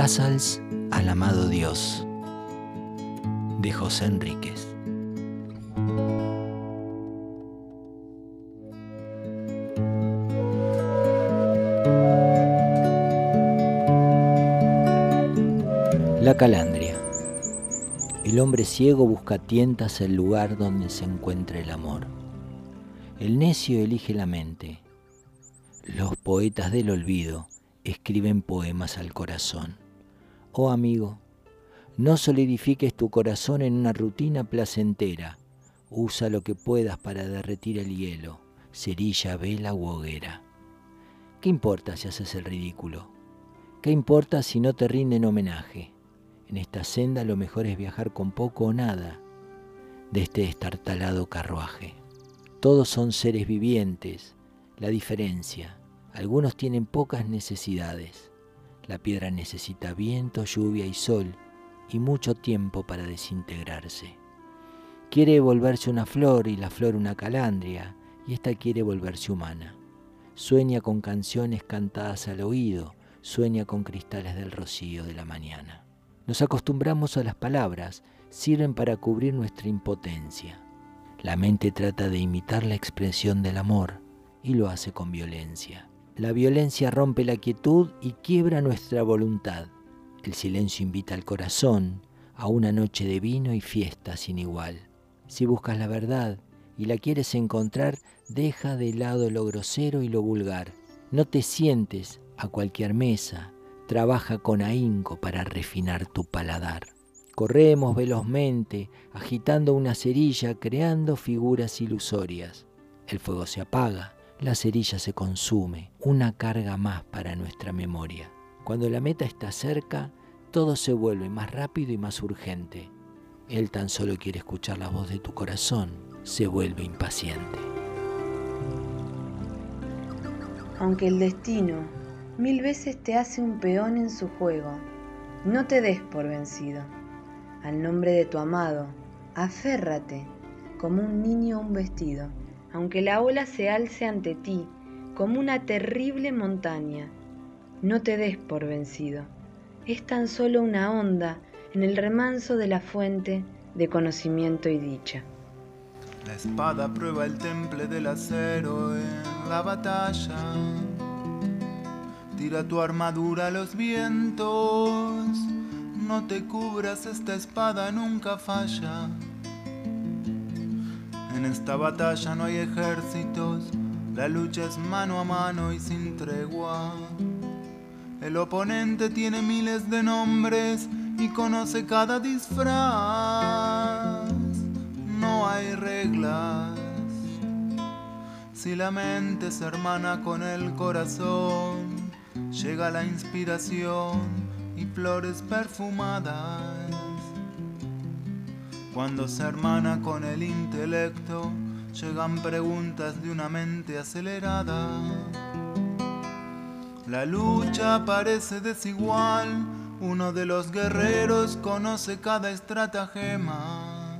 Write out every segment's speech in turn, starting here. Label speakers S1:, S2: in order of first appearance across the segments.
S1: Casals al amado Dios de José Enríquez. La calandria. El hombre ciego busca tientas el lugar donde se encuentra el amor. El necio elige la mente. Los poetas del olvido escriben poemas al corazón. Oh amigo, no solidifiques tu corazón en una rutina placentera. Usa lo que puedas para derretir el hielo, cerilla, vela u hoguera. ¿Qué importa si haces el ridículo? ¿Qué importa si no te rinden homenaje? En esta senda lo mejor es viajar con poco o nada de este estartalado carruaje. Todos son seres vivientes. La diferencia, algunos tienen pocas necesidades. La piedra necesita viento, lluvia y sol y mucho tiempo para desintegrarse. Quiere volverse una flor y la flor una calandria y ésta quiere volverse humana. Sueña con canciones cantadas al oído, sueña con cristales del rocío de la mañana. Nos acostumbramos a las palabras, sirven para cubrir nuestra impotencia. La mente trata de imitar la expresión del amor y lo hace con violencia. La violencia rompe la quietud y quiebra nuestra voluntad. El silencio invita al corazón a una noche de vino y fiesta sin igual. Si buscas la verdad y la quieres encontrar, deja de lado lo grosero y lo vulgar. No te sientes a cualquier mesa, trabaja con ahínco para refinar tu paladar. Corremos velozmente, agitando una cerilla, creando figuras ilusorias. El fuego se apaga, la cerilla se consume, una carga más para nuestra memoria. Cuando la meta está cerca, todo se vuelve más rápido y más urgente. Él tan solo quiere escuchar la voz de tu corazón, se vuelve impaciente.
S2: Aunque el destino mil veces te hace un peón en su juego. No te des por vencido. Al nombre de tu amado, aférrate como un niño a un vestido, aunque la ola se alce ante ti como una terrible montaña. No te des por vencido. Es tan solo una onda en el remanso de la fuente de conocimiento y dicha.
S3: La espada prueba el temple del acero en la batalla Tira tu armadura a los vientos, no te cubras, esta espada nunca falla. En esta batalla no hay ejércitos, la lucha es mano a mano y sin tregua. El oponente tiene miles de nombres y conoce cada disfraz. No hay reglas. Si la mente se hermana con el corazón, llega la inspiración y flores perfumadas. Cuando se hermana con el intelecto, llegan preguntas de una mente acelerada. La lucha parece desigual, uno de los guerreros conoce cada estratagema,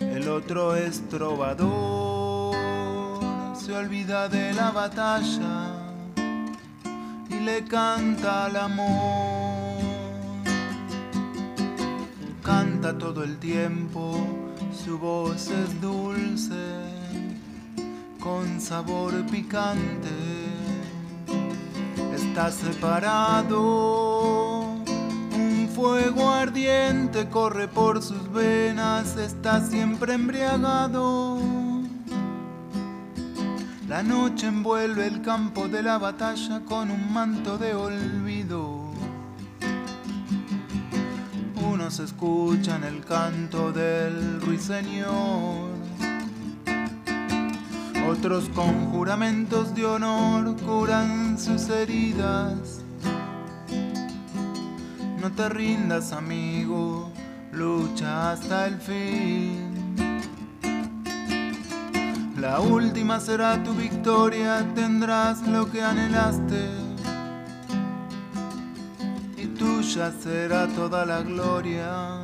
S3: el otro es trovador, se olvida de la batalla le canta al amor. Todo el tiempo, su voz es dulce, con sabor picante. Está separado, un fuego ardiente corre por sus venas, está siempre embriagado la noche envuelve el campo de la batalla con un manto de olvido. Unos escuchan el canto del ruiseñor, otros con juramentos de honor curan sus heridas. No te rindas amigo, lucha hasta el fin. La última será tu victoria, tendrás lo que anhelaste. Tuya será toda la gloria.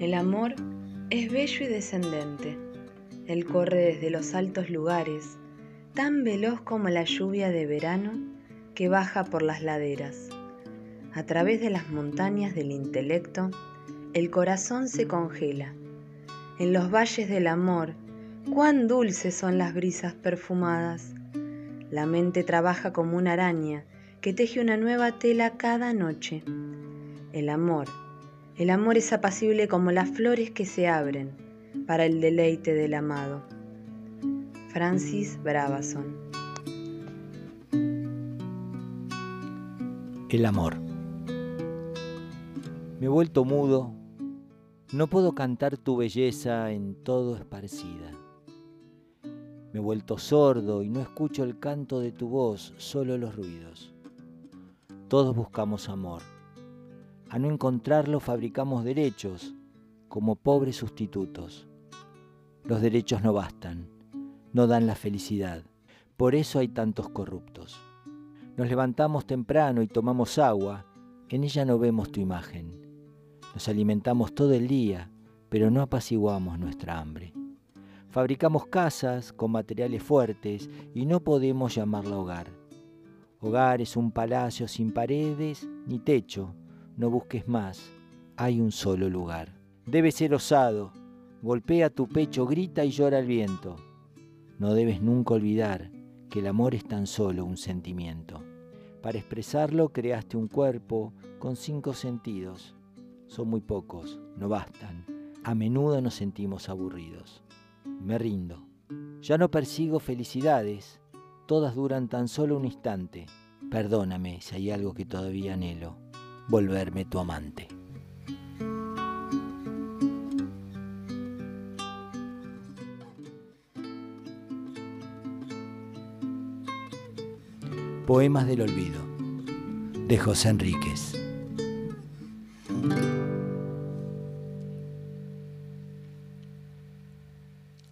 S2: El amor es bello y descendente. Él corre desde los altos lugares, tan veloz como la lluvia de verano que baja por las laderas. A través de las montañas del intelecto, el corazón se congela. En los valles del amor, cuán dulces son las brisas perfumadas. La mente trabaja como una araña que teje una nueva tela cada noche. El amor, el amor es apacible como las flores que se abren para el deleite del amado. Francis Bravason.
S1: El amor. Me he vuelto mudo, no puedo cantar tu belleza en todo esparcida. Me he vuelto sordo y no escucho el canto de tu voz, solo los ruidos. Todos buscamos amor. A no encontrarlo fabricamos derechos como pobres sustitutos. Los derechos no bastan, no dan la felicidad. Por eso hay tantos corruptos. Nos levantamos temprano y tomamos agua, en ella no vemos tu imagen. Nos alimentamos todo el día, pero no apaciguamos nuestra hambre. Fabricamos casas con materiales fuertes y no podemos llamarla hogar. Hogar es un palacio sin paredes ni techo. No busques más. Hay un solo lugar. Debes ser osado. Golpea tu pecho, grita y llora el viento. No debes nunca olvidar que el amor es tan solo un sentimiento. Para expresarlo creaste un cuerpo con cinco sentidos. Son muy pocos, no bastan. A menudo nos sentimos aburridos. Me rindo. Ya no persigo felicidades, todas duran tan solo un instante. Perdóname si hay algo que todavía anhelo, volverme tu amante. Poemas del Olvido, de José Enríquez.